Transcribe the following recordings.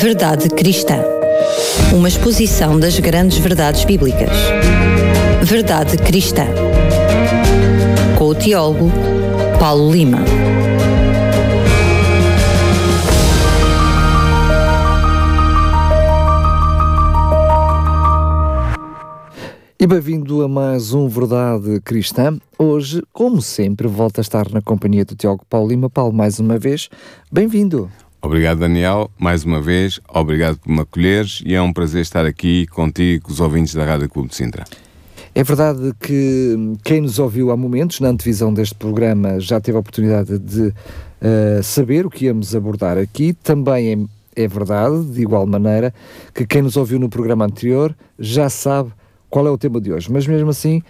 Verdade Cristã. Uma exposição das grandes verdades bíblicas. Verdade Cristã. Com o teólogo Paulo Lima. E bem-vindo a mais um Verdade Cristã. Hoje, como sempre, volta a estar na companhia do Tiago Paulo Lima. Paulo, mais uma vez, bem-vindo. Obrigado, Daniel, mais uma vez. Obrigado por me acolheres e é um prazer estar aqui contigo com os ouvintes da Rádio Clube de Sintra. É verdade que quem nos ouviu há momentos na antevisão deste programa já teve a oportunidade de uh, saber o que íamos abordar aqui. Também é, é verdade, de igual maneira, que quem nos ouviu no programa anterior já sabe qual é o tema de hoje. Mas mesmo assim,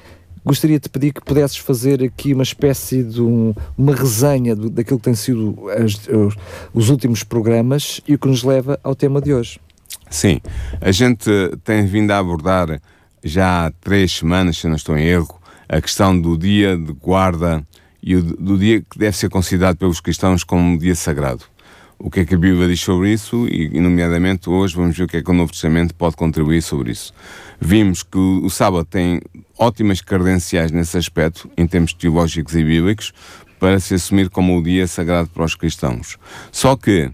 gostaria de pedir que pudesses fazer aqui uma espécie de um, uma resenha do, daquilo que tem sido as, os, os últimos programas e o que nos leva ao tema de hoje. Sim, a gente tem vindo a abordar já há três semanas, se não estou em erro, a questão do dia de guarda e o, do dia que deve ser considerado pelos cristãos como um dia sagrado. O que é que a Bíblia diz sobre isso e, nomeadamente, hoje vamos ver o que é que o Novo Testamento pode contribuir sobre isso. Vimos que o, sábado tem ótimas credenciais nesse aspecto, em termos teológicos e bíblicos, para se assumir como o dia sagrado para os cristãos. Só que uh,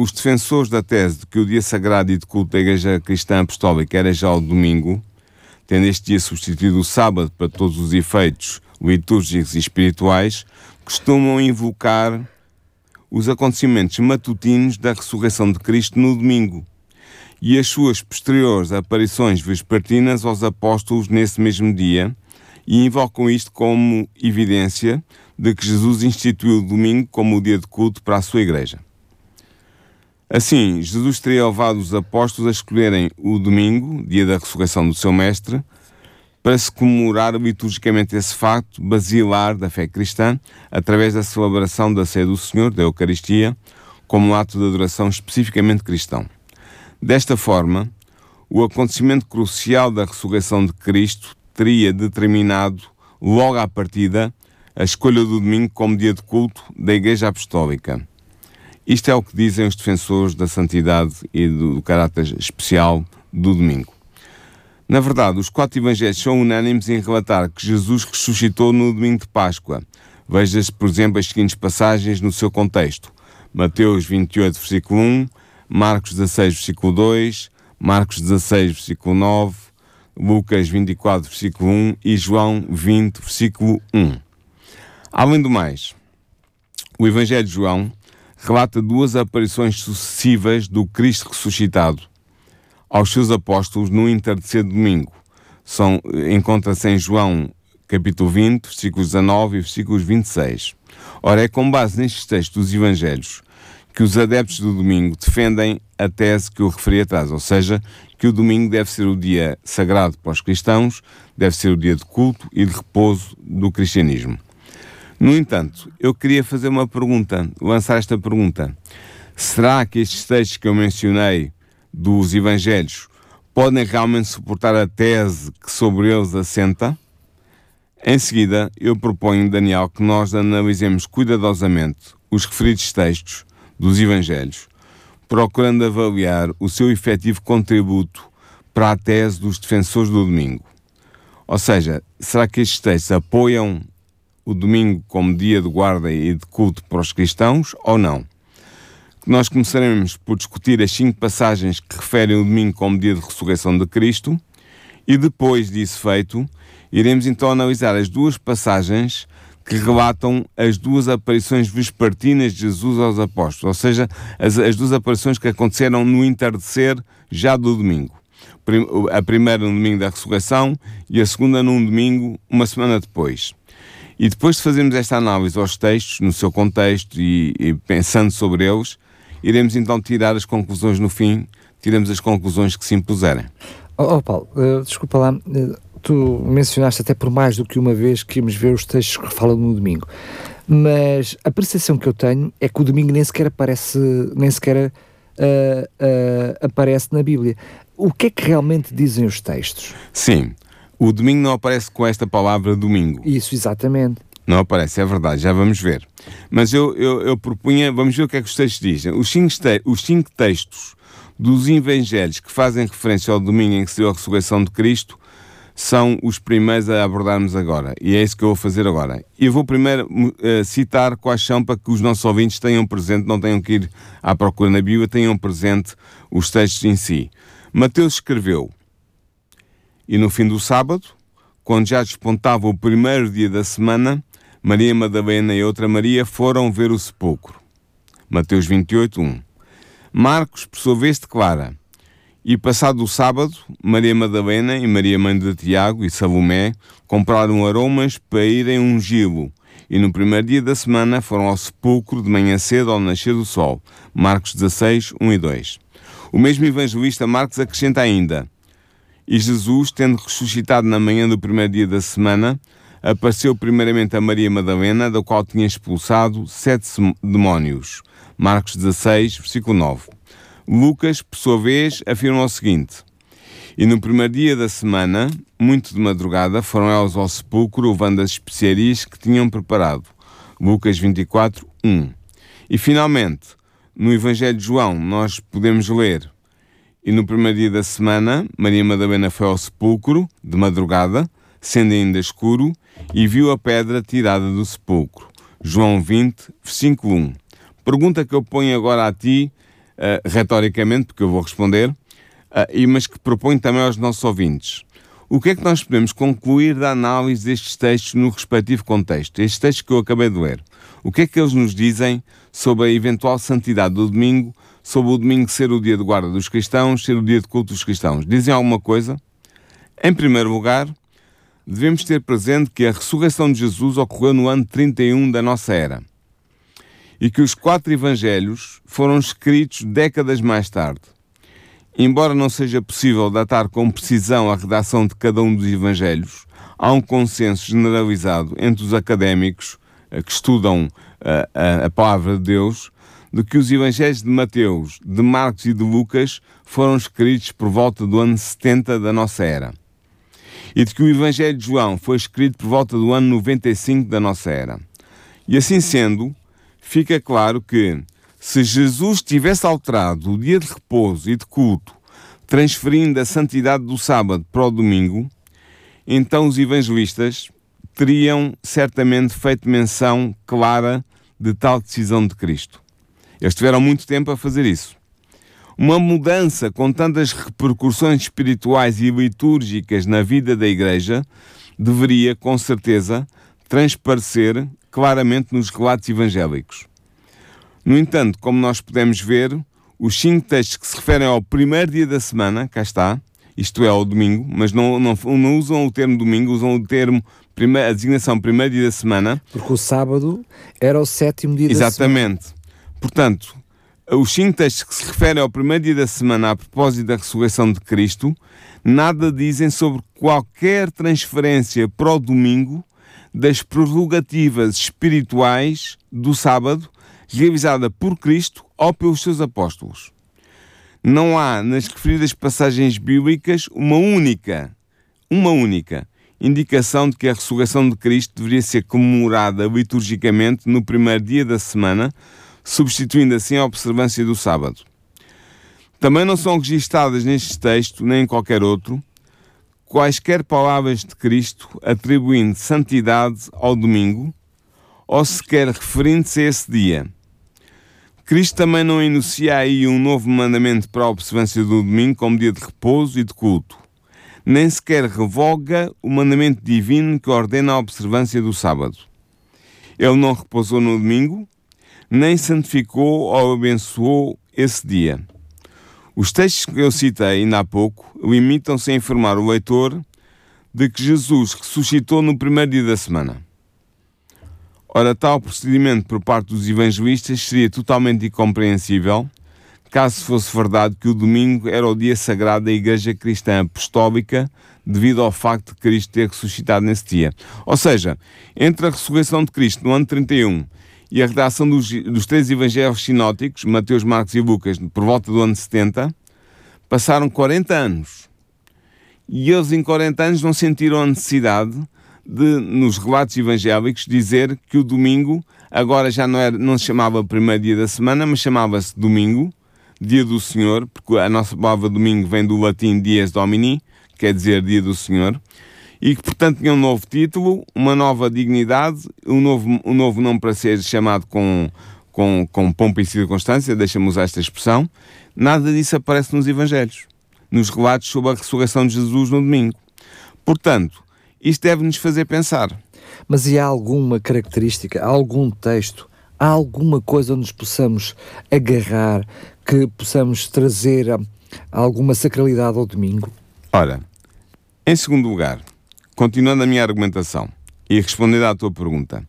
os defensores da tese de que o dia sagrado e de culto da Igreja Cristã Apostólica era já o domingo, tendo este dia substituído o sábado para todos os efeitos litúrgicos e espirituais, costumam invocar os acontecimentos matutinos da ressurreição de Cristo no domingo e as suas posteriores aparições vespertinas aos apóstolos nesse mesmo dia e invocam isto como evidência de que Jesus instituiu o domingo como o dia de culto para a sua igreja. Assim, Jesus teria levado os apóstolos a escolherem o domingo, dia da ressurreição do seu mestre, para se comemorar liturgicamente esse facto basilar da fé cristã, através da celebração da ceia do Senhor, da Eucaristia, como um ato de adoração especificamente cristão. Desta forma, o acontecimento crucial da ressurreição de Cristo teria determinado, logo à partida, a escolha do domingo como dia de culto da Igreja Apostólica. Isto é o que dizem os defensores da santidade e do, caráter especial do domingo. Na verdade, os quatro evangelhos são unânimes em relatar que Jesus ressuscitou no domingo de Páscoa. Veja-se, por exemplo, as seguintes passagens no seu contexto. Mateus 28, versículo 1, Marcos 16, versículo 2, Marcos 16, versículo 9, Lucas 24, versículo 1 e João 20, versículo 1. Além do mais, o Evangelho de João relata duas aparições sucessivas do Cristo ressuscitado aos seus apóstolos no entardecer de domingo. São, encontra-se em João capítulo 20, versículos 19 e versículos 26. Ora, é com base nestes textos dos Evangelhos que os adeptos do domingo defendem a tese que eu referi atrás, ou seja, que o domingo deve ser o dia sagrado para os cristãos, deve ser o dia de culto e de repouso do cristianismo. No entanto, eu queria fazer uma pergunta, lançar esta pergunta. Será que estes textos que eu mencionei dos Evangelhos podem realmente suportar a tese que sobre eles assenta? Em seguida, eu proponho, Daniel, que nós analisemos cuidadosamente os referidos textos dos Evangelhos, procurando avaliar o seu efetivo contributo para a tese dos defensores do domingo. Ou seja, será que estes textos apoiam o domingo como dia de guarda e de culto para os cristãos ou não? Nós começaremos por discutir as cinco passagens que referem o domingo como dia de ressurreição de Cristo e depois disso feito, iremos então analisar as duas passagens que relatam as duas aparições vespertinas de Jesus aos apóstolos, ou seja, as, as duas aparições que aconteceram no entardecer já do domingo. A primeira no domingo da ressurreição e a segunda num domingo, uma semana depois. E depois de fazermos esta análise aos textos, no seu contexto e, e pensando sobre eles, iremos então tirar as conclusões no fim, tiramos as conclusões que se impuserem. Oh, oh Paulo, uh, desculpa lá, uh, tu mencionaste até por mais do que uma vez que íamos ver os textos que falam no domingo, mas a percepção que eu tenho é que o domingo nem sequer aparece, nem sequer uh, aparece na Bíblia. O que é que realmente dizem os textos? Sim, o domingo não aparece com esta palavra domingo. Isso, exatamente. Não aparece, é verdade, já vamos ver. Mas eu, eu, eu propunha, vamos ver o que é que os textos dizem. Os cinco, os cinco textos dos evangelhos que fazem referência ao domingo em que se deu a ressurreição de Cristo são os primeiros a abordarmos agora. E é isso que eu vou fazer agora. Eu vou primeiro uh, citar quais são para que os nossos ouvintes tenham presente, não tenham que ir à procura na Bíblia, tenham presente os textos em si. Mateus escreveu: E no fim do sábado, quando já despontava o primeiro dia da semana, Maria Madalena e outra Maria foram ver o sepulcro. Mateus 28, 1. Marcos, por sua vez, declara: E passado o sábado, Maria Madalena e Maria Mãe de Tiago e Salomé compraram aromas para irem ungí-lo. E no primeiro dia da semana foram ao sepulcro de manhã cedo ao nascer do sol. Marcos 16, 1 e 2. O mesmo evangelista Marcos acrescenta ainda: E Jesus, tendo ressuscitado na manhã do primeiro dia da semana, apareceu primeiramente a Maria Madalena, da qual tinha expulsado sete demónios. Marcos 16, versículo 9. Lucas, por sua vez, afirma o seguinte: E no primeiro dia da semana, muito de madrugada, foram elas ao sepulcro levando as especiarias que tinham preparado. Lucas 24, 1. E finalmente, no Evangelho de João, nós podemos ler: E no primeiro dia da semana, Maria Madalena foi ao sepulcro, de madrugada, sendo ainda escuro, e viu a pedra tirada do sepulcro. João 20, versículo 1 pergunta que eu ponho agora a ti, uh, retoricamente, porque eu vou responder, uh, e, mas que proponho também aos nossos ouvintes. O que é que nós podemos concluir da análise destes textos no respectivo contexto? Estes textos que eu acabei de ler. O que é que eles nos dizem sobre a eventual santidade do domingo, sobre o domingo ser o dia de guarda dos cristãos, ser o dia de culto dos cristãos? Dizem alguma coisa? Em primeiro lugar, devemos ter presente que a ressurreição de Jesus ocorreu no ano 31 da nossa era e que os quatro evangelhos foram escritos décadas mais tarde. Embora não seja possível datar com precisão a redação de cada um dos evangelhos, há um consenso generalizado entre os académicos eh, que estudam a, eh, a, a palavra de Deus de que os evangelhos de Mateus, de Marcos e de Lucas foram escritos por volta do ano 70 da nossa era. E de que o evangelho de João foi escrito por volta do ano 95 da nossa era. E assim sendo, fica claro que se Jesus tivesse alterado o dia de repouso e de culto, transferindo a santidade do sábado para o domingo, então os evangelistas teriam certamente feito menção clara de tal decisão de Cristo. Eles tiveram muito tempo a fazer isso. Uma mudança com tantas repercussões espirituais e litúrgicas na vida da Igreja deveria, com certeza, transparecer claramente nos relatos evangélicos. No entanto, como nós podemos ver, os cinco textos que se referem ao primeiro dia da semana, cá está, isto é, ao domingo, mas não, não, não usam o termo domingo, usam o termo, a designação primeiro dia da semana. Porque o sábado era o sétimo dia Exatamente. da semana. Exatamente. Portanto, os cinco textos que se referem ao primeiro dia da semana a propósito da ressurreição de Cristo, nada dizem sobre qualquer transferência para o domingo das prerrogativas espirituais do sábado, realizada por Cristo ou pelos seus apóstolos. Não há nas referidas passagens bíblicas uma única, uma única indicação de que a ressurreição de Cristo deveria ser comemorada liturgicamente no primeiro dia da semana, substituindo assim a observância do sábado. Também não são registadas neste texto, nem em qualquer outro, quaisquer palavras de Cristo atribuindo santidade ao domingo, ou sequer referindo-se a esse dia. Cristo também não enuncia aí um novo mandamento para a observância do domingo como dia de repouso e de culto, nem sequer revoga o mandamento divino que ordena a observância do sábado. Ele não repousou no domingo, nem santificou ou abençoou esse dia. Os textos que eu citei ainda há pouco limitam-se a informar o leitor de que Jesus ressuscitou no primeiro dia da semana. Ora, tal procedimento por parte dos evangelistas seria totalmente incompreensível caso fosse verdade que o domingo era o dia sagrado da Igreja Cristã Apostólica devido ao facto de Cristo ter ressuscitado nesse dia. Ou seja, entre a ressurreição de Cristo no ano 31 e a redação dos, dos três evangelhos sinóticos, Mateus, Marcos e Lucas, por volta do ano 70, passaram 40 anos. E eles, em 40 anos, não sentiram a necessidade de, nos relatos evangélicos, dizer que o domingo agora já não, era, não se chamava primeiro dia da semana, mas chamava-se domingo, dia do Senhor, porque a nossa palavra domingo vem do latim dies domini, quer dizer dia do Senhor, e que, portanto, tinha um novo título, uma nova dignidade, um novo, um novo nome para ser chamado com, com, com pompa e circunstância, deixa-me usar esta expressão. Nada disso aparece nos Evangelhos, nos relatos sobre a ressurreição de Jesus no domingo. Portanto, isto deve-nos fazer pensar. Mas e há alguma característica, algum texto, há alguma coisa onde nos possamos agarrar, que possamos trazer alguma sacralidade ao domingo? Ora, em segundo lugar, continuando a minha argumentação e respondendo à tua pergunta,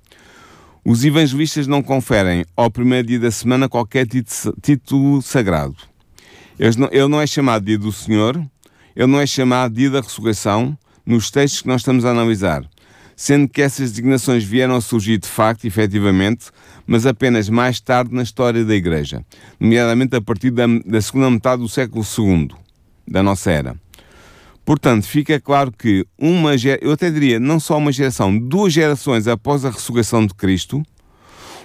os evangelistas não conferem ao primeiro dia da semana qualquer título sagrado. Ele não é chamado dia do Senhor, ele não é chamado dia da ressurreição nos textos que nós estamos a analisar, sendo que essas designações vieram a surgir de facto, efetivamente, mas apenas mais tarde na história da Igreja, nomeadamente a partir da, da segunda metade do século II da nossa era. Portanto, fica claro que uma eu até diria, não só uma geração, duas gerações após a ressurreição de Cristo,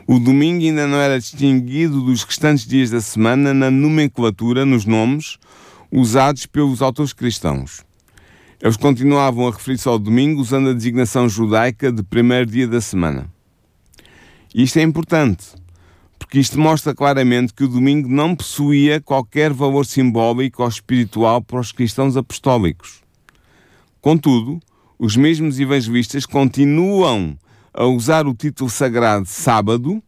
o domingo ainda não era distinguido dos restantes dias da semana na nomenclatura, nos nomes usados pelos autores cristãos. Eles continuavam a referir-se ao domingo usando a designação judaica de primeiro dia da semana. Isto é importante, porque isto mostra claramente que o domingo não possuía qualquer valor simbólico ou espiritual para os cristãos apostólicos. Contudo, os mesmos evangelistas continuam a usar o título sagrado sábado,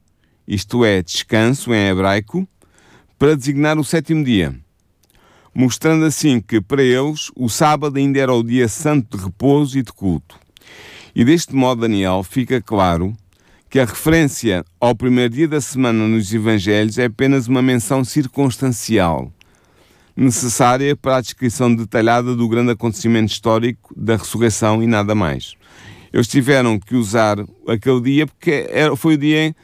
isto é, descanso em hebraico, para designar o sétimo dia mostrando assim que para eles o sábado ainda era o dia santo de repouso e de culto. E deste modo, Daniel, fica claro que a referência ao primeiro dia da semana nos Evangelhos é apenas uma menção circunstancial, necessária para a descrição detalhada do grande acontecimento histórico da ressurreição e nada mais. Eles tiveram que usar aquele dia porque foi o dia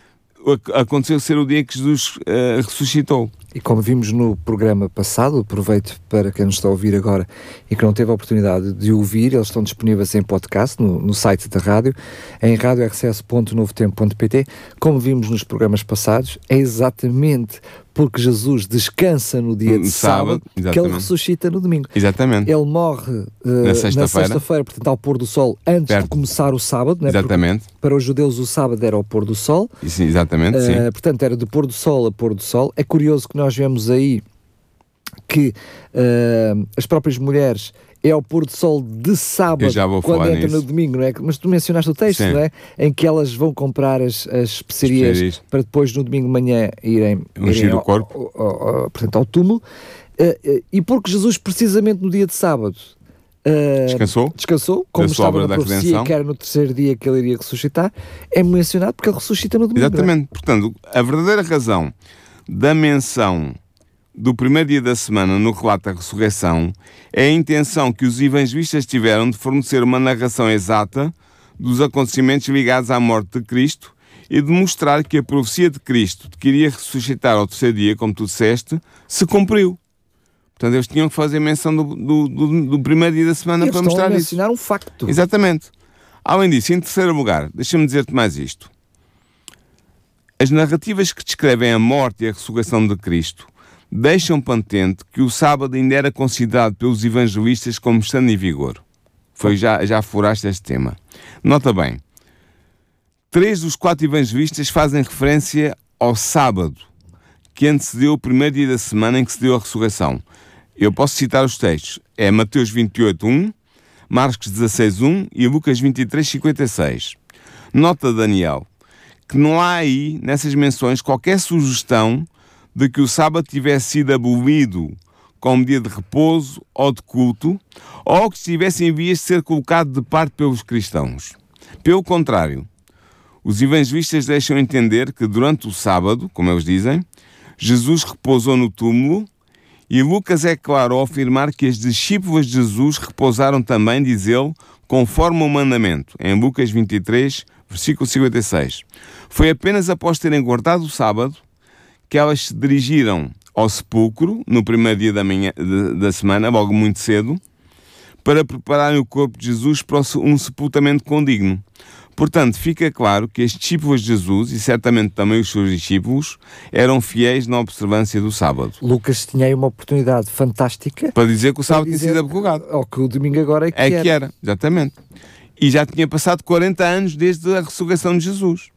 aconteceu ser o dia que Jesus uh, ressuscitou. E como vimos no programa passado, aproveito para quem nos está a ouvir agora e que não teve a oportunidade de ouvir, eles estão disponíveis em podcast no, no site da rádio, em radiorcs.novotempo.pt. Como vimos nos programas passados, é exatamente porque Jesus descansa no dia de sábado, sábado que ele ressuscita no domingo. Exatamente. Ele morre uh, na sexta-feira, sexta portanto, ao pôr do sol, antes Perto. de começar o sábado. Né? Exatamente. Porque para os judeus o sábado era ao pôr do sol. Sim, exatamente, uh, sim. Portanto, era de pôr do sol a pôr do sol. É curioso que nós vemos aí que uh, as próprias mulheres é ao pôr do sol de sábado, quando entra nisso. no domingo, não é? Mas tu mencionaste o texto, Sim. não é? Em que elas vão comprar as, as especiarias, especiarias, para depois no domingo de manhã irem, irem ao, corpo. Ao, ao, ao, portanto, ao túmulo. Uh, uh, e porque Jesus, precisamente no dia de sábado, Uh, descansou, descansou como estava na profecia que era no terceiro dia que ele iria ressuscitar, é mencionado porque ele ressuscita no domingo. É? Exatamente, é? portanto, a verdadeira razão da menção do primeiro dia da semana no relato da ressurreição é a intenção que os evangelistas tiveram de fornecer uma narração exata dos acontecimentos ligados à morte de Cristo e de mostrar que a profecia de Cristo de que iria ressuscitar ao terceiro dia, como tu disseste, se cumpriu. Portanto, eles tinham que fazer menção do, do, do, do primeiro dia da semana eles para mostrar a isso. um facto. Exatamente. Além disso, em terceiro lugar, deixa-me dizer-te mais isto. As narrativas que descrevem a morte e a ressurreição de Cristo deixam patente que o sábado ainda era considerado pelos evangelistas como estando em vigor. Foi já, já furaste este tema. Nota bem, três dos quatro evangelistas fazem referência ao sábado, que antecedeu o primeiro dia da semana em que se deu a ressurreição. Eu posso citar os textos. É Mateus 28, 1, Marcos 16, 1 e Lucas 23, 56. Nota Daniel que não há aí, nessas menções, qualquer sugestão de que o sábado tivesse sido abolido como dia de repouso ou de culto, ou que estivesse em vias de ser colocado de parte pelos cristãos. Pelo contrário, os evangelistas deixam entender que durante o sábado, como eles dizem, Jesus repousou no túmulo e Lucas é claro ao afirmar que as discípulas de Jesus repousaram também, diz ele, conforme o mandamento, em Lucas 23, versículo 56. Foi apenas após terem guardado o sábado que elas se dirigiram ao sepulcro, no primeiro dia da, manhã, da semana, logo muito cedo, para prepararem o corpo de Jesus para um sepultamento condigno. Portanto, fica claro que estes discípulos de Jesus, e certamente também os seus discípulos, eram fiéis na observância do sábado. Lucas tinha aí uma oportunidade fantástica para dizer que o sábado tinha sido abrogado. Ou que o domingo agora é que, é era. que era. Exatamente. E já tinha passado 40 anos desde a ressurreição de Jesus.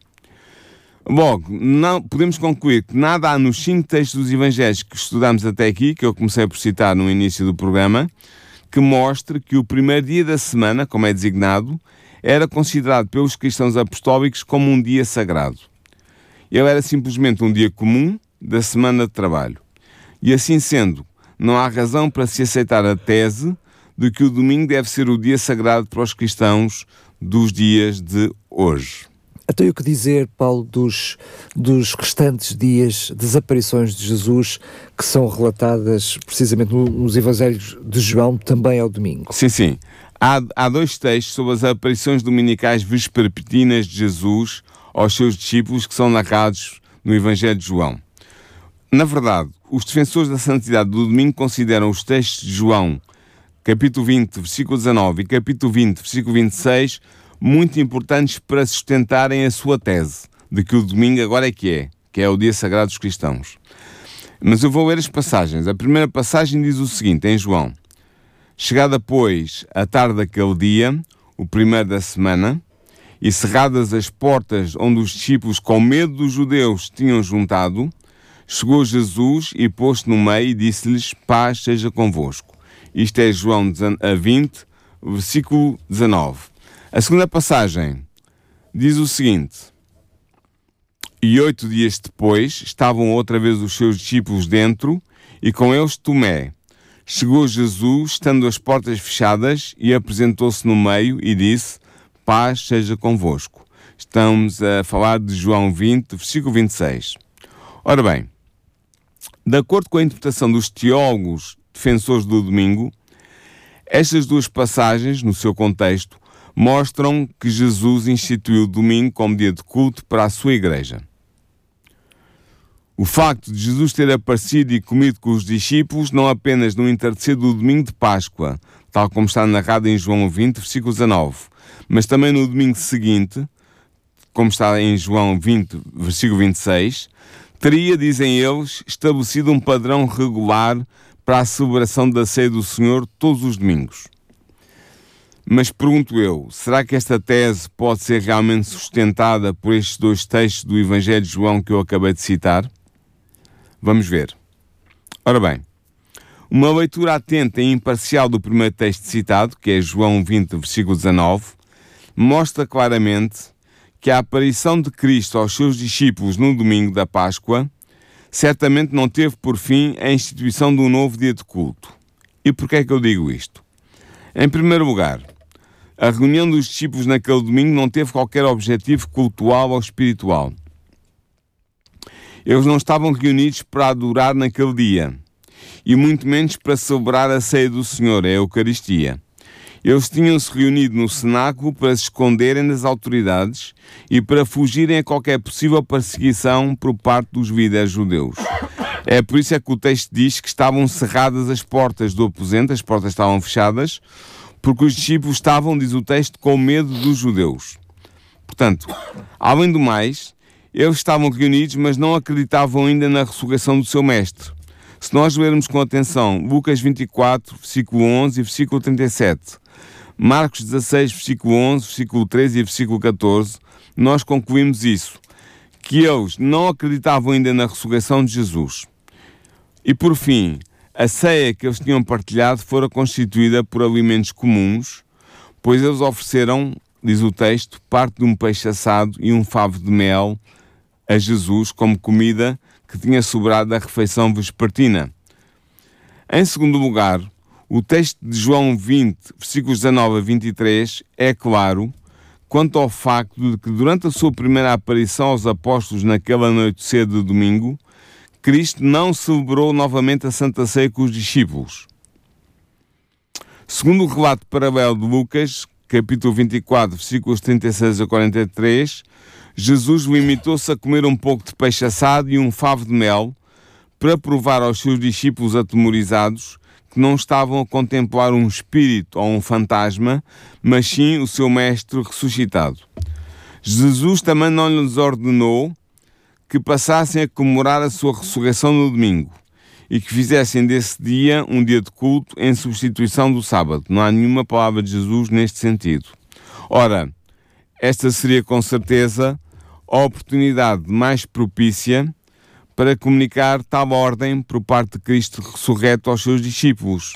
Logo, não, podemos concluir que nada há nos cinco textos dos Evangelhos que estudamos até aqui, que eu comecei por citar no início do programa, que mostre que o primeiro dia da semana, como é designado, era considerado pelos cristãos apostólicos como um dia sagrado. Ele era simplesmente um dia comum da semana de trabalho. E assim sendo, não há razão para se aceitar a tese de que o domingo deve ser o dia sagrado para os cristãos dos dias de hoje. Então, o que dizer, Paulo, dos, dos restantes dias das aparições de Jesus que são relatadas precisamente nos Evangelhos de João, também ao domingo? Sim, sim. Há, há dois textos sobre as aparições dominicais vespertinas de Jesus aos seus discípulos que são narrados no Evangelho de João. Na verdade, os defensores da santidade do domingo consideram os textos de João, capítulo 20, versículo 19 e capítulo 20, versículo 26, muito importantes para sustentarem a sua tese de que o domingo agora é que é, que é o dia sagrado dos cristãos. Mas eu vou ler as passagens. A primeira passagem diz o seguinte, em João: Chegada, pois, a tarde daquele dia, o primeiro da semana, e cerradas as portas onde os discípulos, com medo dos judeus, tinham juntado, chegou Jesus e posto no meio e disse-lhes: Paz seja convosco. Isto é João 20, versículo 19. A segunda passagem diz o seguinte: E oito dias depois estavam outra vez os seus discípulos dentro, e com eles Tomé. Chegou Jesus, estando as portas fechadas, e apresentou-se no meio e disse: Paz seja convosco. Estamos a falar de João 20, versículo 26. Ora bem, de acordo com a interpretação dos teólogos defensores do domingo, estas duas passagens, no seu contexto, mostram que Jesus instituiu o domingo como dia de culto para a sua igreja. O facto de Jesus ter aparecido e comido com os discípulos não apenas no entardecer do domingo de Páscoa, tal como está narrado em João 20, versículo 19, mas também no domingo seguinte, como está em João 20, versículo 26, teria, dizem eles, estabelecido um padrão regular para a celebração da ceia do Senhor todos os domingos. Mas pergunto eu, será que esta tese pode ser realmente sustentada por estes dois textos do Evangelho de João que eu acabei de citar? Vamos ver. Ora bem, uma leitura atenta e imparcial do primeiro texto citado, que é João 20, versículo 19, mostra claramente que a aparição de Cristo aos seus discípulos no domingo da Páscoa certamente não teve por fim a instituição de um novo dia de culto. E por que é que eu digo isto? Em primeiro lugar, a reunião dos discípulos naquele domingo não teve qualquer objetivo cultual ou espiritual. Eles não estavam reunidos para adorar naquele dia, e muito menos para celebrar a ceia do Senhor, a Eucaristia. Eles tinham-se reunido no cenáculo para se esconderem das autoridades e para fugirem a qualquer possível perseguição por parte dos líderes judeus. É por isso é que o texto diz que estavam cerradas as portas do aposento, as portas estavam fechadas, porque os discípulos estavam, diz o texto, com medo dos judeus. Portanto, além do mais, eles estavam reunidos, mas não acreditavam ainda na ressurreição do seu mestre. Se nós lermos com atenção Lucas 24, versículo 11 e versículo 37, Marcos 16, versículo 11, versículo 13 e versículo 14, nós concluímos isso, que eles não acreditavam ainda na ressurreição de Jesus. E por fim, a ceia que eles tinham partilhado fora constituída por alimentos comuns, pois eles ofereceram, diz o texto, parte de um peixe assado e um favo de mel a Jesus como comida que tinha sobrado da refeição vespertina. Em segundo lugar, o texto de João 20, versículos 19 a 23, é claro quanto ao facto de que durante a sua primeira aparição aos apóstolos naquela noite cedo de domingo, Cristo não celebrou novamente a Santa Ceia com os discípulos. Segundo o relato paralelo de Lucas, capítulo 24, versículos 36 a 43, Jesus limitou-se a comer um pouco de peixe assado e um favo de mel para provar aos seus discípulos atemorizados que não estavam a contemplar um espírito ou um fantasma, mas sim o seu mestre ressuscitado. Jesus também não lhes ordenou que passassem a comemorar a sua ressurreição no domingo e que fizessem desse dia um dia de culto em substituição do sábado. Não há nenhuma palavra de Jesus neste sentido. Ora, esta seria com certeza a oportunidade mais propícia para comunicar tal ordem por parte de Cristo ressurreto aos seus discípulos.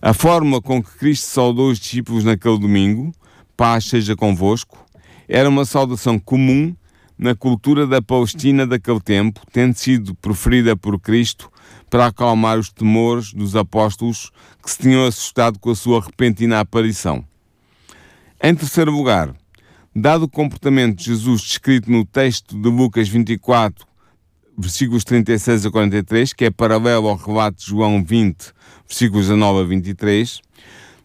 A forma com que Cristo saudou os discípulos naquele domingo, paz seja convosco, era uma saudação comum na cultura da Palestina daquele tempo, tendo sido proferida por Cristo para acalmar os temores dos apóstolos que se tinham assustado com a sua repentina aparição. Em terceiro lugar, dado o comportamento de Jesus descrito no texto de Lucas 24, versículos 36 a 43, que é paralelo ao relato de João 20, versículos 19 a 23,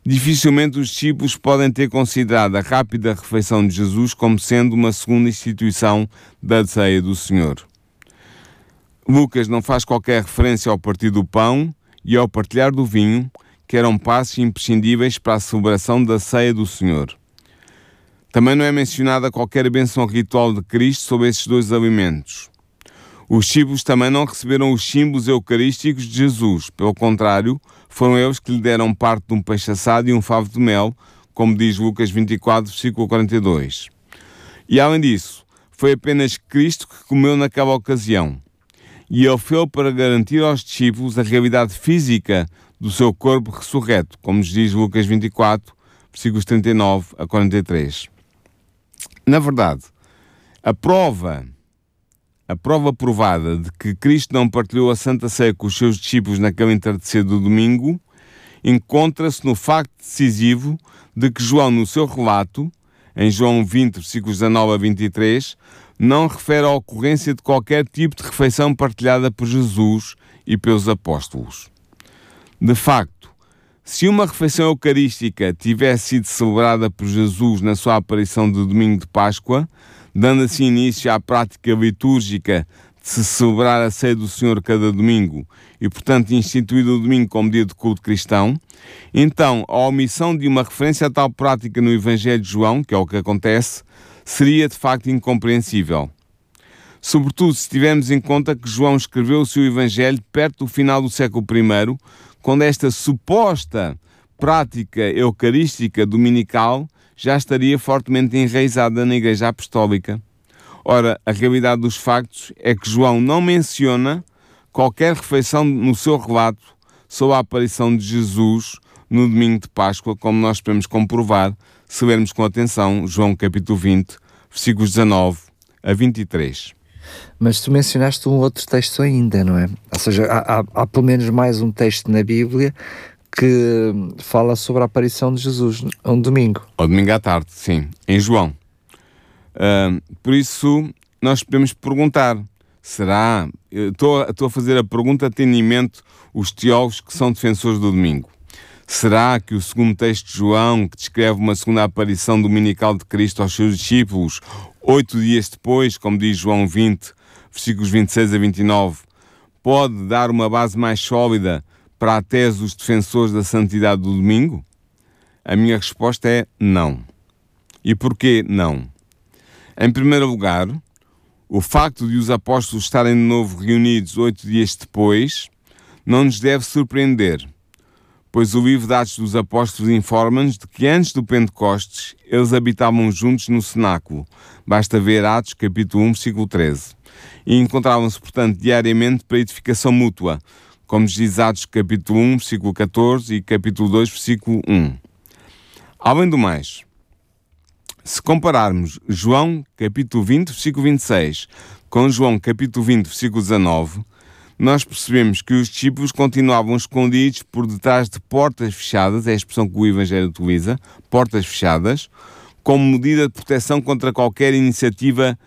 dificilmente os discípulos podem ter considerado a rápida refeição de Jesus como sendo uma segunda instituição da ceia do Senhor. Lucas não faz qualquer referência ao partir do pão e ao partilhar do vinho, que eram passos imprescindíveis para a celebração da ceia do Senhor. Também não é mencionada qualquer benção ritual de Cristo sobre esses dois alimentos. Os discípulos também não receberam os símbolos eucarísticos de Jesus, pelo contrário, foram eles que lhe deram parte de um peixe assado e um favo de mel, como diz Lucas 24, versículo 42. E além disso, foi apenas Cristo que comeu naquela ocasião. E ele fez para garantir aos discípulos a realidade física do seu corpo ressurreto, como diz Lucas 24, versículos 39 a 43. Na verdade, a prova a prova provada de que Cristo não partilhou a Santa Ceia com os seus discípulos naquele entardecer do domingo encontra-se no facto decisivo de que João, no seu relato, em João 20, versículos 19 a 23, não refere a ocorrência de qualquer tipo de refeição partilhada por Jesus e pelos apóstolos. De facto, se uma refeição eucarística tivesse sido celebrada por Jesus na sua aparição de domingo de Páscoa, dando assim início à prática litúrgica de se celebrar a ceia do Senhor cada domingo e, portanto, instituído o domingo como dia de culto cristão, então a omissão de uma referência a tal prática no Evangelho de João, que é o que acontece, seria de facto incompreensível. Sobretudo se tivermos em conta que João escreveu o seu Evangelho perto do final do século I, quando esta suposta prática eucarística dominical já estaria fortemente enraizada na Igreja Apostólica. Ora, a realidade dos factos é que João não menciona qualquer refeição no seu relato sobre a aparição de Jesus no domingo de Páscoa, como nós podemos comprovar se lermos com atenção João capítulo 20, versículos 19 a 23. Mas tu mencionaste um outro texto ainda, não é? Ou seja, há, há, há pelo menos mais um texto na Bíblia que fala sobre a aparição de Jesus um domingo. Ao domingo à tarde, sim, em João. Uh, por isso, nós podemos perguntar: será? Estou a fazer a pergunta mente os teólogos que são defensores do domingo. Será que o segundo texto de João, que descreve uma segunda aparição dominical de Cristo aos seus discípulos, oito dias depois, como diz João 20, versículos 26 a 29, pode dar uma base mais sólida para a tese dos defensores da santidade do domingo? A minha resposta é não. E porquê não? Em primeiro lugar, o facto de os apóstolos estarem de novo reunidos oito dias depois não nos deve surpreender, pois o livro de Atos dos Apóstolos informa-nos de que antes do Pentecostes eles habitavam juntos no cenáculo. Basta ver Atos capítulo 1, versículo 13. E encontravam-se, portanto, diariamente para edificação mútua, como diz Atos capítulo 1, versículo 14 e capítulo 2, versículo 1. Além do mais, se compararmos João capítulo 20, versículo 26 com João capítulo 20, versículo 19, nós percebemos que os discípulos continuavam escondidos por detrás de portas fechadas, é a expressão que o Evangelho utiliza, portas fechadas, como medida de proteção contra qualquer iniciativa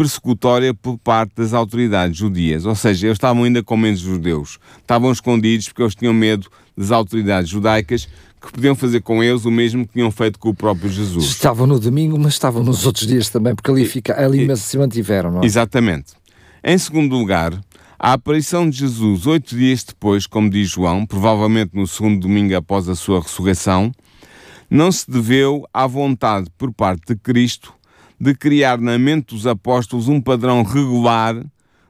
persecutória por parte das autoridades judias. Ou seja, eles estavam ainda com menos judeus. Estavam escondidos porque eles tinham medo das autoridades judaicas que podiam fazer com eles o mesmo que tinham feito com o próprio Jesus. Estavam no domingo, mas estavam nos outros dias também, porque ali, fica, ali e, se mantiveram, não é? Exatamente. Em segundo lugar, a aparição de Jesus oito dias depois, como diz João, provavelmente no segundo domingo após a sua ressurreição, não se deveu à vontade por parte de Cristo de criar na mente dos apóstolos um padrão regular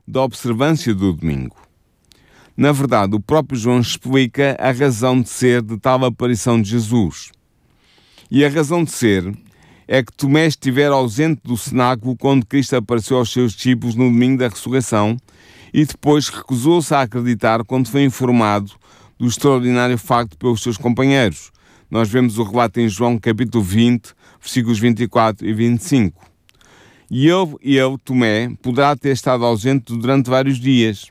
da observância do domingo. Na verdade, o próprio João explica a razão de ser de tal aparição de Jesus. E a razão de ser é que Tomé estivera ausente do cenáculo quando Cristo apareceu aos seus discípulos no domingo da ressurreição e depois recusou-se a acreditar quando foi informado do extraordinário facto pelos seus companheiros. Nós vemos o relato em João capítulo 20, versículos 24 e 25. E ele, ele, Tomé, poderá ter estado ausente durante vários dias.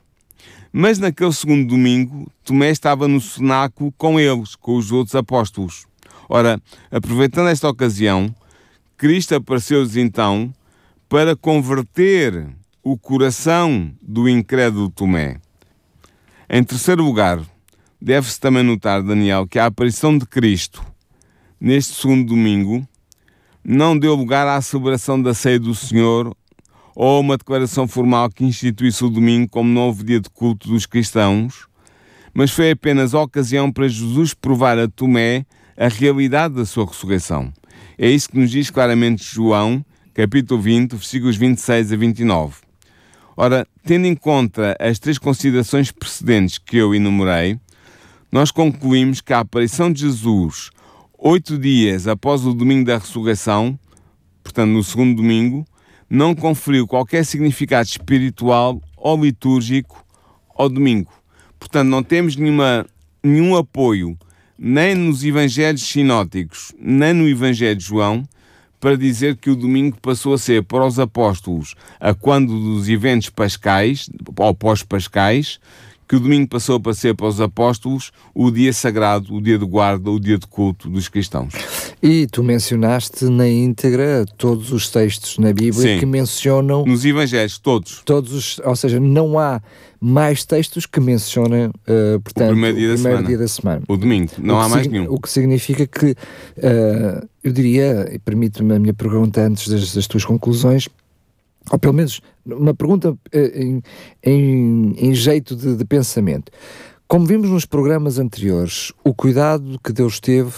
Mas naquele segundo domingo, Tomé estava no cenáculo com eles, com os outros apóstolos. Ora, aproveitando esta ocasião, Cristo apareceu-lhes então para converter o coração do incrédulo Tomé. Em terceiro lugar, deve-se também notar, Daniel, que a aparição de Cristo neste segundo domingo não deu lugar à celebração da ceia do Senhor ou uma declaração formal que instituísse o domingo como novo dia de culto dos cristãos, mas foi apenas a ocasião para Jesus provar a Tomé a realidade da sua ressurreição. É isso que nos diz claramente João, capítulo 20, versículos 26 a 29. Ora, tendo em conta as três considerações precedentes que eu enumerei, nós concluímos que a aparição de Jesus, oito dias após o domingo da ressurreição, portanto no segundo domingo, não conferiu qualquer significado espiritual ou litúrgico ao domingo. Portanto, não temos nenhuma, nenhum apoio nem nos evangelhos sinóticos, nem no evangelho de João, para dizer que o domingo passou a ser para os apóstolos, a quando dos eventos pascais, ou pós-pascais, que o domingo passou a ser para os apóstolos o dia sagrado, o dia de guarda, o dia de culto dos cristãos. E tu mencionaste na íntegra todos os textos na Bíblia Sim. que mencionam. Nos Evangelhos, todos. Todos os, ou seja, não há mais textos que mencionem, uh, portanto, o primeiro, dia, o primeiro da dia, da semana. O domingo, não o há mais nenhum. O que significa que, uh, eu diria, e permite-me a minha pergunta antes das, das tuas conclusões, ou pelo menos uma pergunta eh, em, em, em jeito de, de, pensamento. Como vimos nos programas anteriores, o cuidado que Deus teve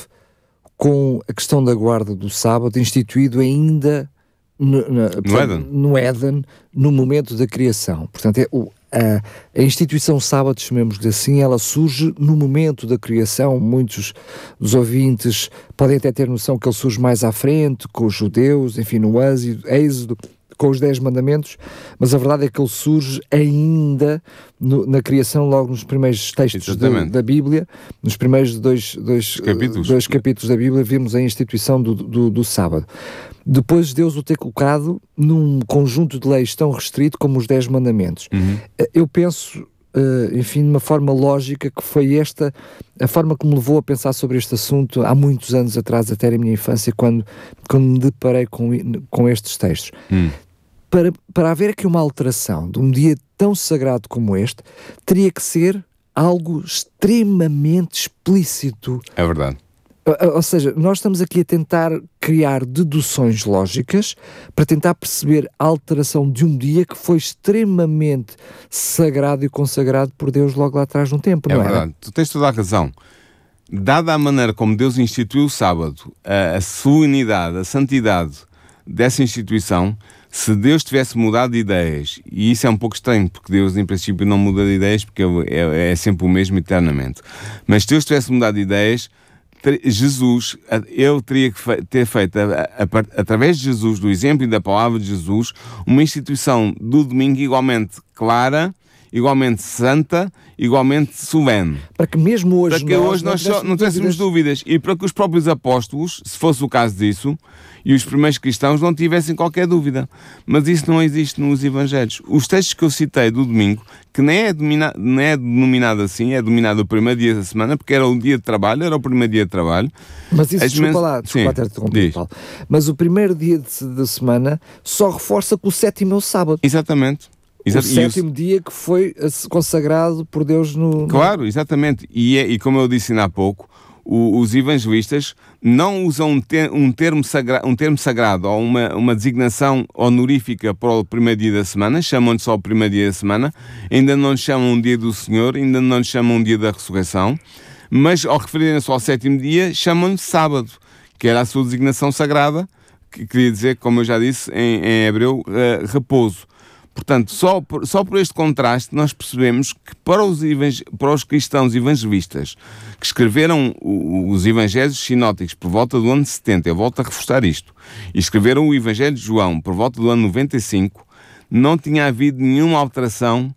com a questão da guarda do sábado, instituído ainda no, na, no, Éden. no Éden, no momento da criação. Portanto, é o, a, a, instituição sábado, chamemos-lhe assim, ela surge no momento da criação. Muitos dos ouvintes podem até ter noção que ele surge mais à frente, com os judeus, enfim, no êxodo, com os Dez Mandamentos, mas a verdade é que ele surge ainda no, na criação, logo nos primeiros textos de, da Bíblia, nos primeiros dois, dois, capítulos. dois capítulos da Bíblia, vimos a instituição do, do, do sábado. Depois Deus o ter colocado num conjunto de leis tão restrito como os Dez Mandamentos. Uhum. Eu penso Uh, enfim, de uma forma lógica, que foi esta a forma que me levou a pensar sobre este assunto há muitos anos atrás, até na minha infância, quando, quando me deparei com, com estes textos. Hum para, para haver aqui uma alteração de um dia tão sagrado como este, teria que ser algo extremamente explícito. É verdade. Ou seja, nós estamos aqui a tentar criar deduções lógicas para tentar perceber a alteração de um dia que foi extremamente sagrado e consagrado por Deus logo lá atrás no tempo, é não é? verdade. Tu tens toda a razão. Dada a maneira como Deus instituiu o sábado, a, a solenidade, a santidade dessa instituição, se Deus tivesse mudado de ideias, e isso é um pouco estranho, porque Deus em princípio não muda de ideias, porque é, é sempre o mesmo eternamente, mas se Deus tivesse mudado de ideias, Jesus, ele teria que ter feito, através de Jesus, do exemplo e da palavra de Jesus, uma instituição do domingo igualmente clara, igualmente santa, igualmente solene. Para que mesmo hoje, para que nós hoje nós não, não tivéssemos dúvidas. dúvidas. E para que os próprios apóstolos, se fosse o caso disso, e os primeiros cristãos não tivessem qualquer dúvida. Mas isso não existe nos Evangelhos. Os textos que eu citei do domingo, que nem é, domina, nem é denominado assim, é denominado o primeiro dia da semana, porque era o dia de trabalho, era o primeiro dia de trabalho. Mas isso, desculpa lá, desculpa Sim. Mas o primeiro dia da semana só reforça que o sétimo é o sábado. Exatamente. Exato. O sétimo o... dia que foi consagrado por Deus no. Claro, exatamente. E, é, e como eu disse há pouco, o, os evangelistas não usam um, ter, um, termo, sagra, um termo sagrado ou uma, uma designação honorífica para o primeiro dia da semana, chamam-lhe só o primeiro dia da semana, ainda não lhe chamam um dia do Senhor, ainda não lhe chamam um dia da ressurreição, mas ao referirem-se ao sétimo dia, chamam-lhe sábado, que era a sua designação sagrada, que queria dizer, como eu já disse em, em hebreu, uh, repouso. Portanto, só por, só por este contraste nós percebemos que para os, para os cristãos evangelistas que escreveram os evangelhos sinóticos por volta do ano 70, eu volto a reforçar isto, e escreveram o evangelho de João por volta do ano 95, não tinha havido nenhuma alteração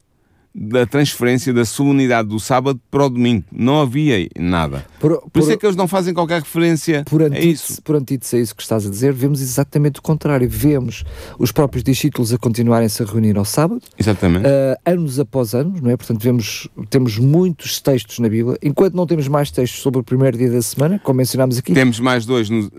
da transferência da solenidade do sábado para o domingo. Não havia nada. Por, por, por isso é que eles não fazem qualquer referência por a isso. Por antítese a isso que estás a dizer, vemos exatamente o contrário. Vemos os próprios discípulos a continuarem-se a reunir ao sábado. Exatamente. Uh, anos após anos, não é? Portanto, vemos, temos muitos textos na Bíblia. Enquanto não temos mais textos sobre o primeiro dia da semana, como mencionámos aqui. Temos mais dois, no,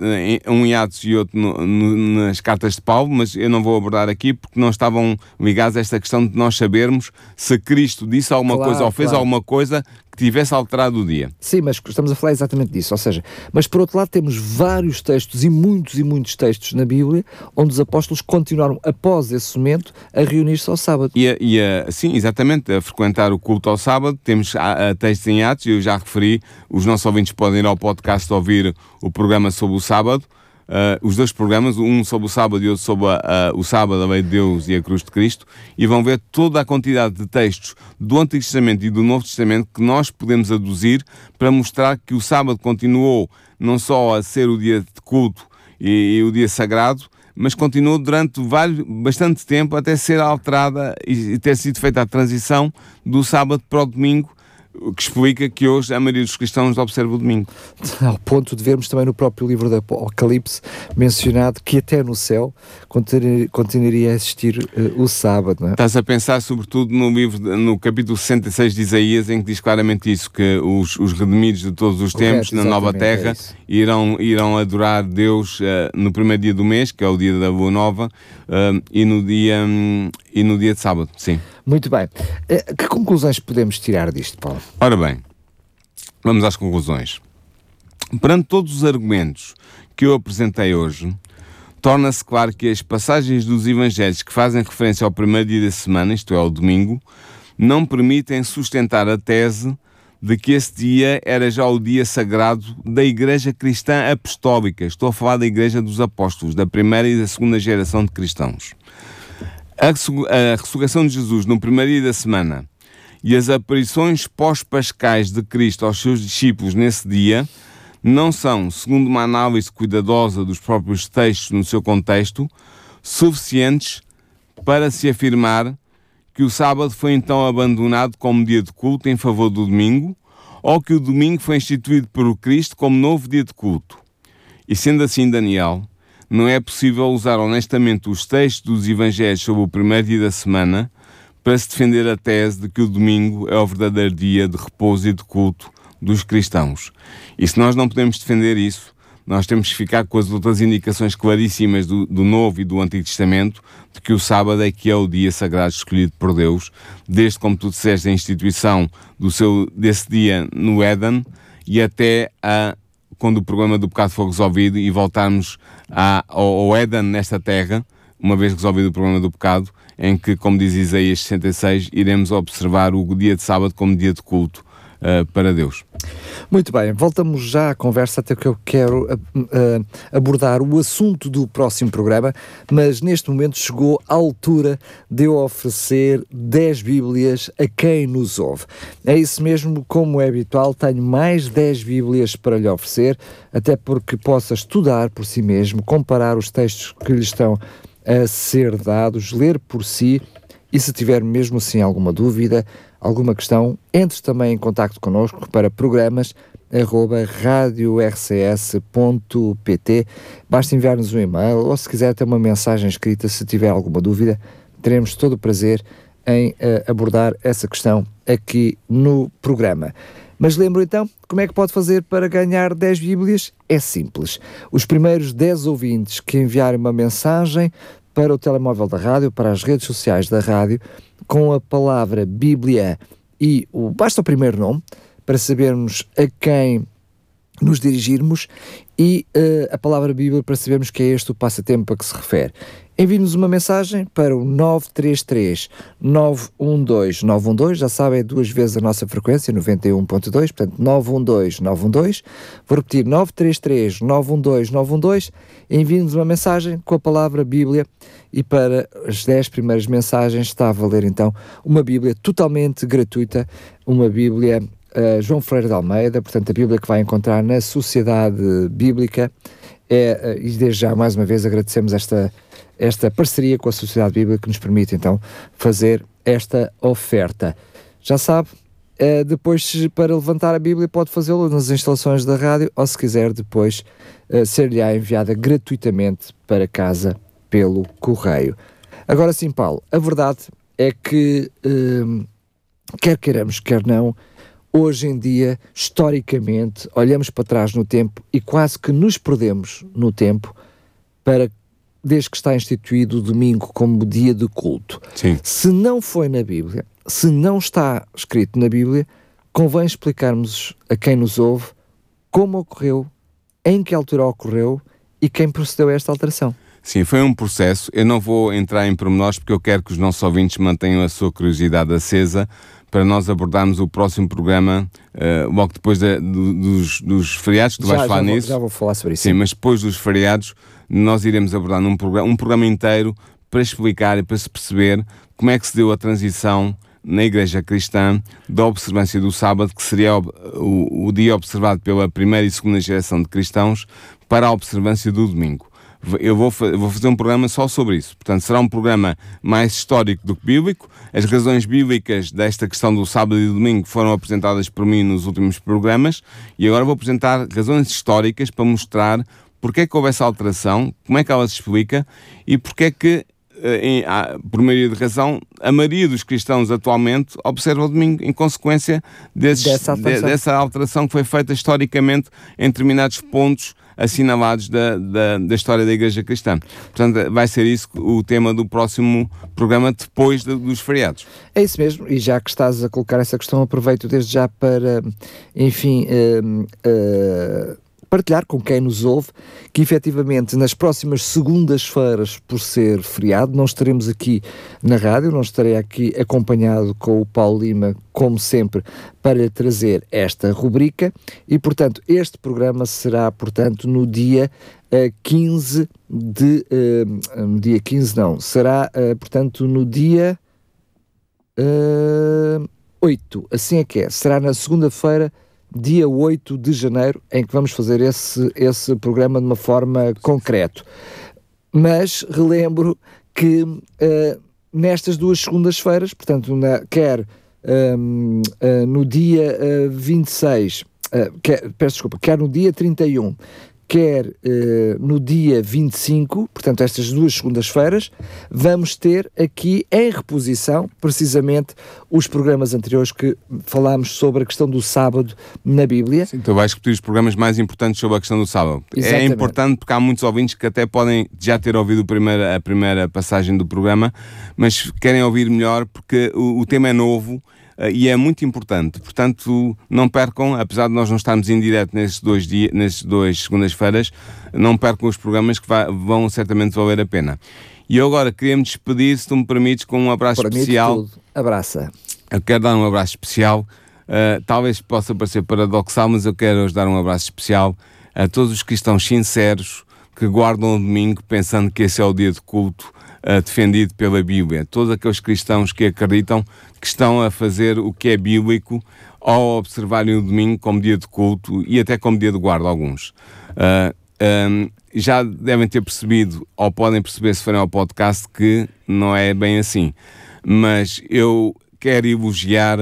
um em Atos e outro no, no, nas cartas de Paulo, mas eu não vou abordar aqui porque não estavam ligados a esta questão de nós sabermos se Cristo disse alguma claro, coisa ou fez claro. alguma coisa que tivesse alterado o dia. Sim, mas estamos a falar exatamente disso. Ou seja, mas por outro lado temos vários textos e muitos e muitos textos na Bíblia onde os apóstolos continuaram após esse momento a reunir-se ao sábado. E, a, e a, sim, exatamente, a frequentar o culto ao sábado. Temos a, textos em Atos, eu já referi, os nossos ouvintes podem ir ao podcast ouvir o programa sobre o sábado uh, os dois programas, um sobre o sábado e outro sobre uh, o sábado, a lei de Deus e a cruz de Cristo, e vão ver toda a quantidade de textos do Antigo Testamento e do Novo Testamento que nós podemos aduzir para mostrar que o sábado continuou não só a ser o dia de culto e, e o dia sagrado, mas continuou durante vários, bastante tempo até ser alterada e, e ter sido feita a transição do sábado para o domingo o que explica que hoje a maioria dos cristãos observa o domingo. Ao ponto de vermos também no próprio livro do Apocalipse mencionado que até no céu continuaria a existir uh, o sábado. Não é? Estás a pensar sobretudo no livro, no capítulo 66 de Isaías, em que diz claramente isso, que os, os redimidos de todos os tempos, na nova terra, é irão, irão adorar Deus uh, no primeiro dia do mês, que é o dia da Boa Nova, uh, e, no dia, um, e no dia de sábado, sim. Muito bem. Eh, que conclusões podemos tirar disto, Paulo? Ora bem, vamos às conclusões. Perante todos os argumentos que eu apresentei hoje, torna-se claro que as passagens dos Evangelhos que fazem referência ao primeiro dia da semana, isto é, ao domingo, não permitem sustentar a tese de que esse dia era já o dia sagrado da Igreja Cristã Apostólica. Estou a falar da Igreja dos Apóstolos, da primeira e da segunda geração de cristãos. A, a ressurreição de Jesus no primeiro dia da semana e as aparições pós-pascais de Cristo aos seus discípulos nesse dia não são, segundo uma análise cuidadosa dos próprios textos no seu contexto, suficientes para se afirmar que o sábado foi então abandonado como dia de culto em favor do domingo, ou que o domingo foi instituído por Cristo como novo dia de culto. E sendo assim, Daniel, não é possível usar honestamente os textos dos Evangelhos sobre o primeiro dia da semana para se defender a tese de que o domingo é o verdadeiro dia de repouso e de culto dos cristãos. E se nós não podemos defender isso, nós temos que ficar com as outras indicações claríssimas do, do, Novo e do Antigo Testamento de que o sábado é que é o dia sagrado escolhido por Deus, desde, como tu disseste, a instituição do seu, desse dia no Éden e até a quando o problema do pecado for resolvido e voltarmos a, ao, ao Éden nesta terra, uma vez resolvido o problema do pecado, em que, como diz Isaías 66, iremos observar o dia de sábado como dia de culto uh, para Deus. Muito bem, voltamos já à conversa, até que eu quero uh, abordar o assunto do próximo programa, mas neste momento chegou a altura de eu oferecer 10 Bíblias a quem nos ouve. É isso mesmo, como é habitual, tenho mais 10 Bíblias para lhe oferecer, até porque possa estudar por si mesmo, comparar os textos que lhe estão a ser dados, ler por si e se tiver mesmo assim alguma dúvida, alguma questão, entre também em contato connosco para programas arroba basta enviar-nos um e-mail ou se quiser ter uma mensagem escrita se tiver alguma dúvida, teremos todo o prazer em uh, abordar essa questão aqui no programa. Mas lembro então, como é que pode fazer para ganhar 10 Bíblias? É simples. Os primeiros 10 ouvintes que enviarem uma mensagem para o telemóvel da rádio, para as redes sociais da rádio, com a palavra Bíblia e o basta o primeiro nome para sabermos a quem nos dirigirmos e uh, a palavra Bíblia para sabermos que é este o passatempo a que se refere. envie-nos uma mensagem para o 933 912 912, já sabe, é duas vezes a nossa frequência, 91.2, portanto 912 912. Vou repetir, 933 912 912. Envie-nos uma mensagem com a palavra Bíblia e para as 10 primeiras mensagens está a valer então uma Bíblia totalmente gratuita, uma Bíblia uh, João Freire de Almeida, portanto a Bíblia que vai encontrar na Sociedade Bíblica. É, uh, e desde já, mais uma vez, agradecemos esta, esta parceria com a Sociedade Bíblica que nos permite então fazer esta oferta. Já sabe, uh, depois para levantar a Bíblia pode fazê-lo nas instalações da rádio ou se quiser depois ser-lhe enviada gratuitamente para casa pelo correio. Agora sim, Paulo, a verdade é que, quer queiramos, quer não, hoje em dia, historicamente, olhamos para trás no tempo e quase que nos perdemos no tempo para desde que está instituído o domingo como dia de culto. Sim. Se não foi na Bíblia, se não está escrito na Bíblia, convém explicarmos a quem nos ouve como ocorreu, em que altura ocorreu e quem procedeu a esta alteração. Sim, foi um processo. Eu não vou entrar em pormenores porque eu quero que os nossos ouvintes mantenham a sua curiosidade acesa para nós abordarmos o próximo programa uh, logo depois de, de, dos, dos feriados. Tu já, vais falar já nisso? Vou, já vou falar sobre isso. Sim, mas depois dos feriados nós iremos abordar num programa, um programa inteiro para explicar e para se perceber como é que se deu a transição na Igreja Cristã da observância do sábado, que seria o, o dia observado pela primeira e segunda geração de cristãos, para a observância do domingo eu vou, vou fazer um programa só sobre isso. Portanto, será um programa mais histórico do que bíblico. As razões bíblicas desta questão do sábado e do domingo foram apresentadas por mim nos últimos programas e agora vou apresentar razões históricas para mostrar porque é que houve essa alteração, como é que ela se explica e porque é que eh, em, por meio de razão, a maioria dos cristãos atualmente observa o domingo em consequência desses, dessa, alteração. De, dessa alteração que foi feita historicamente em determinados pontos assinalados da, da, da, história da Igreja Cristã. Portanto, vai ser isso o tema do próximo programa depois de, dos feriados. É isso mesmo, e já que estás a colocar essa questão, aproveito desde já para, enfim. Uh, uh, partilhar com quem nos ouve que efetivamente nas próximas segundas-feiras, por ser feriado, não estaremos aqui na rádio, não estarei aqui acompanhado com o Paulo Lima, como sempre, para lhe trazer esta rubrica. E, portanto, este programa será, portanto, no dia uh, 15 de... Uh, no dia 15 não, será, uh, portanto, no dia... Uh, 8, assim é que é, será na segunda-feira dia 8 de janeiro, em que vamos fazer esse, esse programa de uma forma concreta. Mas relembro que uh, nestas duas segundas-feiras, portanto, na, quer um, uh, eh, no dia uh, 26, uh, quer, peço desculpa, quer no dia 31, quer eh, no dia 25, portanto, estas duas segundas-feiras, vamos ter aqui em reposição, precisamente, os programas anteriores que falámos sobre a questão do sábado na Bíblia. Sim, tu vais repetir os programas mais importantes sobre a questão do sábado. É Exatamente. É importante porque há muitos ouvintes que até podem já ter ouvido a primeira passagem do programa, mas querem ouvir melhor porque o, o tema é novo e é muito importante. Portanto, não percam, apesar de nós não estarmos em direto nesses dois, dias, nesses dois segundas-feiras, não percam os programas que vão certamente valer a pena. E eu agora queria me despedir, se tu me permites, com um abraço Para especial. Tudo. Abraça. Eu quero dar um abraço especial. Uh, talvez possa parecer paradoxal, mas eu quero hoje dar um abraço especial a todos os cristãos sinceros que guardam o domingo pensando que esse é o dia de culto uh, defendido pela Bíblia. Todos aqueles cristãos que acreditam que estão a fazer o que é bíblico ao observarem o domingo como dia de culto e até como dia de guarda, alguns. Uh, ah, um, já devem ter percebido, ou podem perceber se forem ao podcast, que não é bem assim. Mas eu quero elogiar,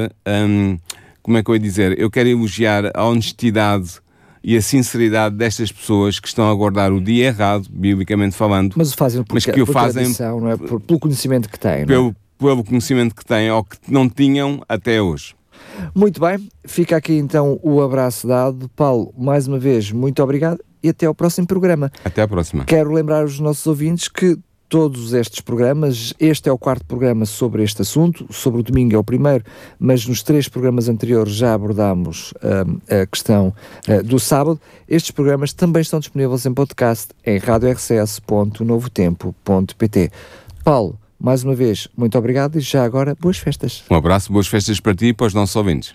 um, como é que eu ia dizer? Eu quero elogiar a honestidade e a sinceridade destas pessoas que estão a guardar o dia errado, biblicamente falando. Mas o fazem porque, mas que o fazem tradição, não é? Por, pelo conhecimento que têm. Pelo, é? pelo conhecimento que têm ou que não tinham até hoje. Muito bem, fica aqui então o abraço dado. Paulo, mais uma vez, muito obrigado e até ao próximo programa. Até à próxima. Quero lembrar os nossos ouvintes que todos estes programas. Este é o quarto programa sobre este assunto, sobre o domingo é o primeiro, mas nos três programas anteriores já abordámos uh, a questão uh, do sábado. Estes programas também estão disponíveis em podcast em radiorcs.novotempo.pt. Paulo, mais uma vez, muito obrigado e já agora, boas festas. Um abraço, boas festas para ti e para os nossos ouvintes.